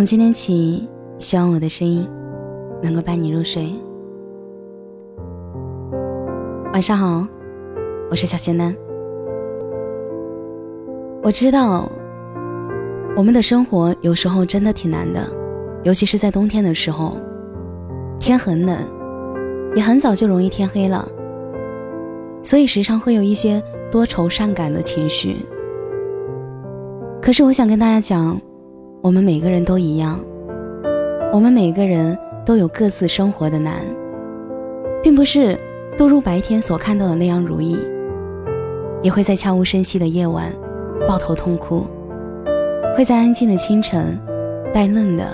从今天起，希望我的声音能够伴你入睡。晚上好，我是小仙丹。我知道，我们的生活有时候真的挺难的，尤其是在冬天的时候，天很冷，也很早就容易天黑了，所以时常会有一些多愁善感的情绪。可是我想跟大家讲。我们每个人都一样，我们每个人都有各自生活的难，并不是都如白天所看到的那样如意，也会在悄无声息的夜晚抱头痛哭，会在安静的清晨呆愣的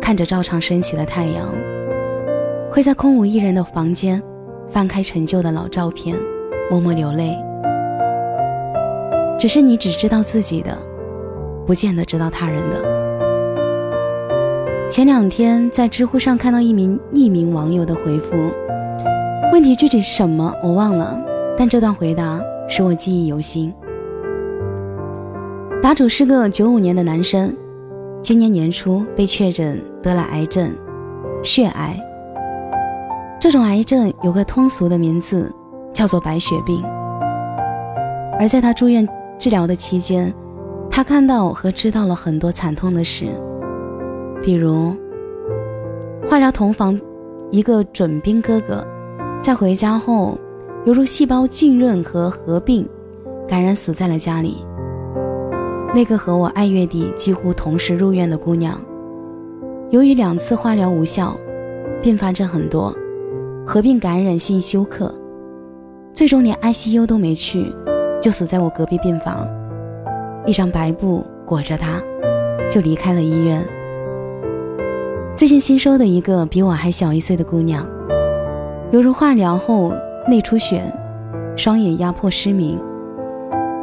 看着照常升起的太阳，会在空无一人的房间翻开陈旧的老照片，默默流泪。只是你只知道自己的。不见得知道他人的。前两天在知乎上看到一名匿名网友的回复，问题具体是什么我忘了，但这段回答使我记忆犹新。答主是个九五年的男生，今年年初被确诊得了癌症，血癌。这种癌症有个通俗的名字，叫做白血病。而在他住院治疗的期间，他看到和知道了很多惨痛的事，比如化疗同房一个准兵哥哥，在回家后犹如细胞浸润和合并，感染死在了家里。那个和我二月底几乎同时入院的姑娘，由于两次化疗无效，并发症很多，合并感染性休克，最终连 ICU 都没去，就死在我隔壁病房。一张白布裹着他，就离开了医院。最近新收的一个比我还小一岁的姑娘，犹如化疗后内出血，双眼压迫失明，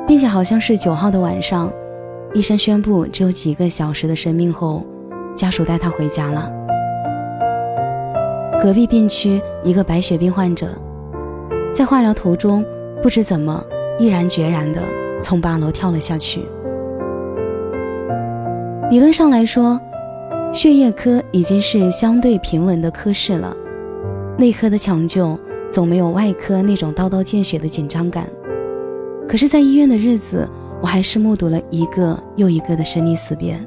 并且好像是九号的晚上，医生宣布只有几个小时的生命后，家属带她回家了。隔壁病区一个白血病患者，在化疗途中不知怎么毅然决然的从八楼跳了下去。理论上来说，血液科已经是相对平稳的科室了，内科的抢救总没有外科那种刀刀见血的紧张感。可是，在医院的日子，我还是目睹了一个又一个的生离死别，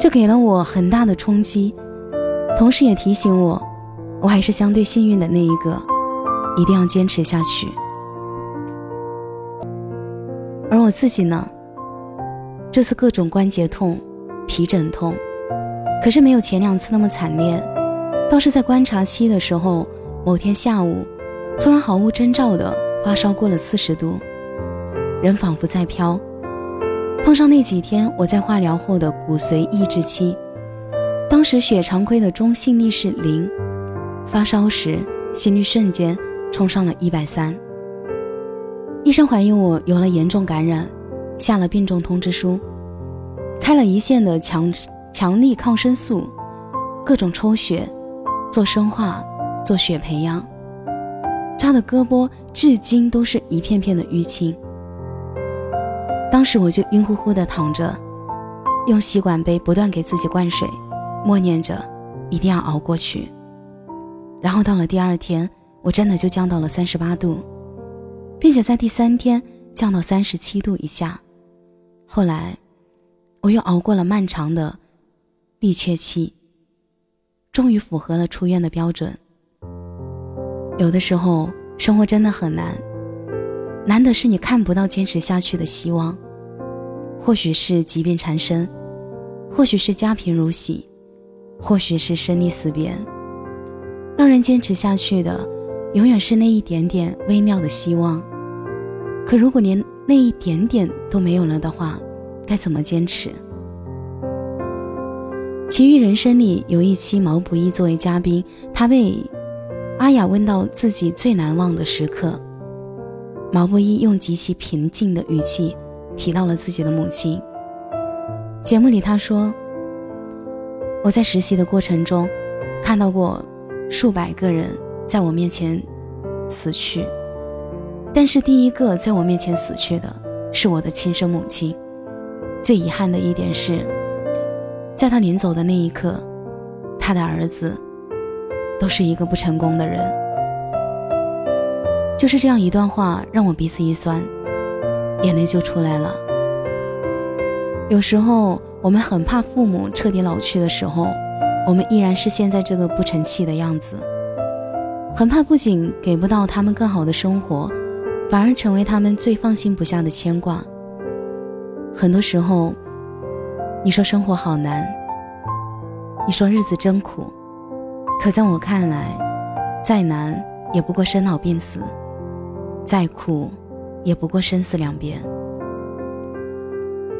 这给了我很大的冲击，同时也提醒我，我还是相对幸运的那一个，一定要坚持下去。而我自己呢？这次各种关节痛、皮疹痛，可是没有前两次那么惨烈，倒是在观察期的时候，某天下午，突然毫无征兆的发烧过了四十度，人仿佛在飘。碰上那几天我在化疗后的骨髓抑制期，当时血常规的中性力是零，发烧时心率瞬间冲上了一百三，医生怀疑我有了严重感染。下了病重通知书，开了一线的强强力抗生素，各种抽血，做生化，做血培养，扎的胳膊至今都是一片片的淤青。当时我就晕乎乎的躺着，用吸管杯不断给自己灌水，默念着一定要熬过去。然后到了第二天，我真的就降到了三十八度，并且在第三天降到三十七度以下。后来，我又熬过了漫长的力缺期，终于符合了出院的标准。有的时候，生活真的很难，难的是你看不到坚持下去的希望。或许是疾病缠身，或许是家贫如洗，或许是生离死别，让人坚持下去的，永远是那一点点微妙的希望。可如果连那一点点都没有了的话，该怎么坚持？《奇遇人生》里有一期毛不易作为嘉宾，他被阿雅问到自己最难忘的时刻，毛不易用极其平静的语气提到了自己的母亲。节目里他说：“我在实习的过程中，看到过数百个人在我面前死去。”但是第一个在我面前死去的是我的亲生母亲。最遗憾的一点是，在他临走的那一刻，他的儿子都是一个不成功的人。就是这样一段话，让我鼻子一酸，眼泪就出来了。有时候我们很怕父母彻底老去的时候，我们依然是现在这个不成器的样子，很怕不仅给不到他们更好的生活，反而成为他们最放心不下的牵挂。很多时候，你说生活好难，你说日子真苦，可在我看来，再难也不过生老病死，再苦也不过生死两边。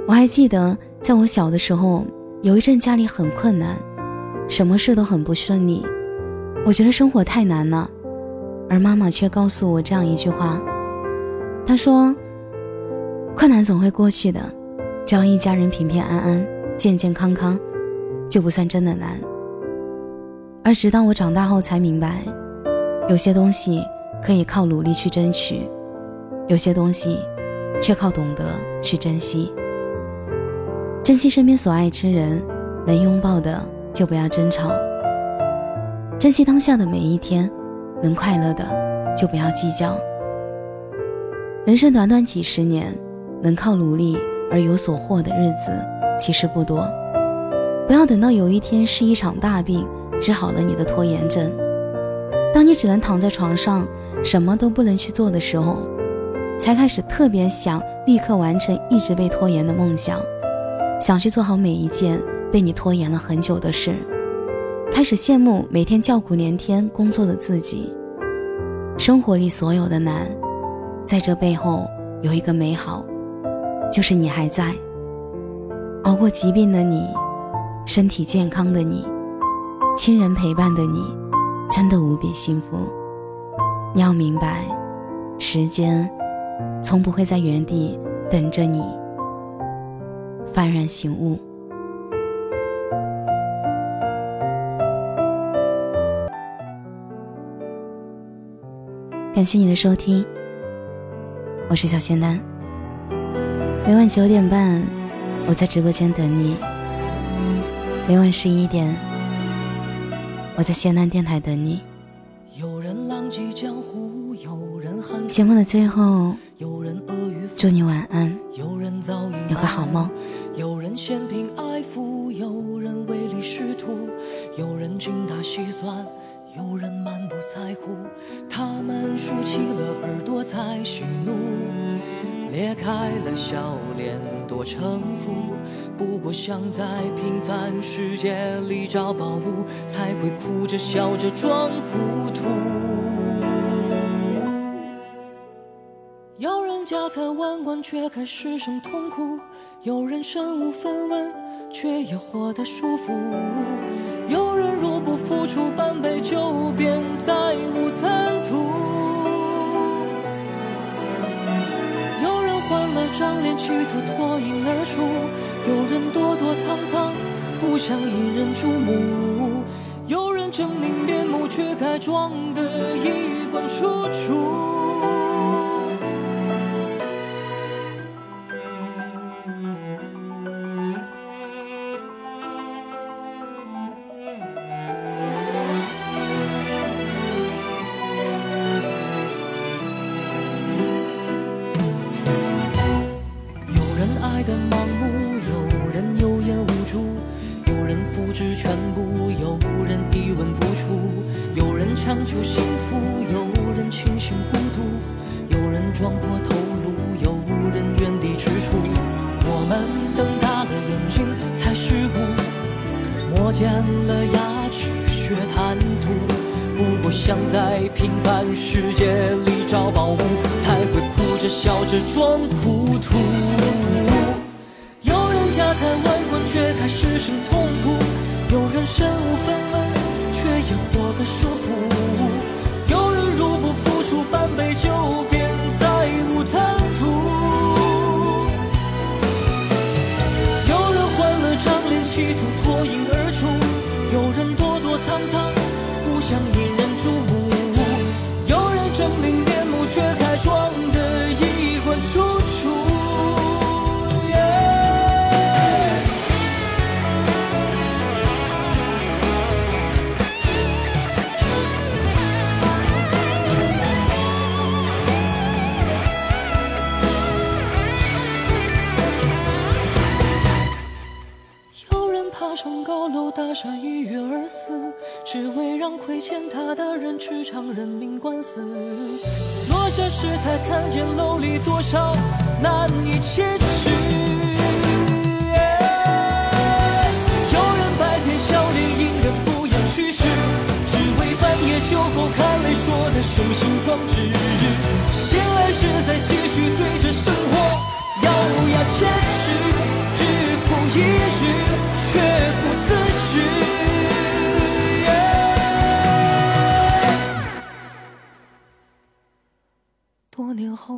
我还记得，在我小的时候，有一阵家里很困难，什么事都很不顺利。我觉得生活太难了，而妈妈却告诉我这样一句话：“她说，困难总会过去的，只要一家人平平安安、健健康康，就不算真的难。”而直到我长大后才明白，有些东西可以靠努力去争取，有些东西却靠懂得去珍惜。珍惜身边所爱之人，能拥抱的就不要争吵；珍惜当下的每一天，能快乐的就不要计较。人生短短几十年，能靠努力而有所获的日子其实不多。不要等到有一天是一场大病治好了你的拖延症，当你只能躺在床上什么都不能去做的时候，才开始特别想立刻完成一直被拖延的梦想。想去做好每一件被你拖延了很久的事，开始羡慕每天叫苦连天工作的自己。生活里所有的难，在这背后有一个美好，就是你还在。熬过疾病的你，身体健康的你，亲人陪伴的你，真的无比幸福。你要明白，时间从不会在原地等着你。幡然醒悟，感谢你的收听，我是小仙丹。每晚九点半，我在直播间等你；每晚十一点，我在仙南电台等你。节目的最后，祝你晚安，有个好梦。有人嫌贫爱富，有人唯利是图，有人精打细算，有人满不在乎。他们竖起了耳朵在喜怒，裂开了笑脸多城府。不过想在平凡世界里找宝物，才会哭着笑着装糊涂。有人家财万贯却还失声痛哭，有人身无分文却也活得舒服，有人若不付出半杯酒便再无贪图，有人换了张脸企图脱颖而出，有人躲躲藏藏不想引人注目，有人狰狞面目却该装得衣冠楚楚。想在平凡世界里找宝物，才会哭着笑着装糊涂。有人家财万贯却还失声痛哭，有人身无分文却也活得舒开创的衣冠楚楚有人爬上高楼大厦一跃而死只为让亏欠他的人吃场人命官司。这时才看见楼里多少难以启齿。有人白天笑脸迎人抚养去世，只为半夜酒后看泪说的雄心壮志。醒来时再继续对着生活咬牙切齿，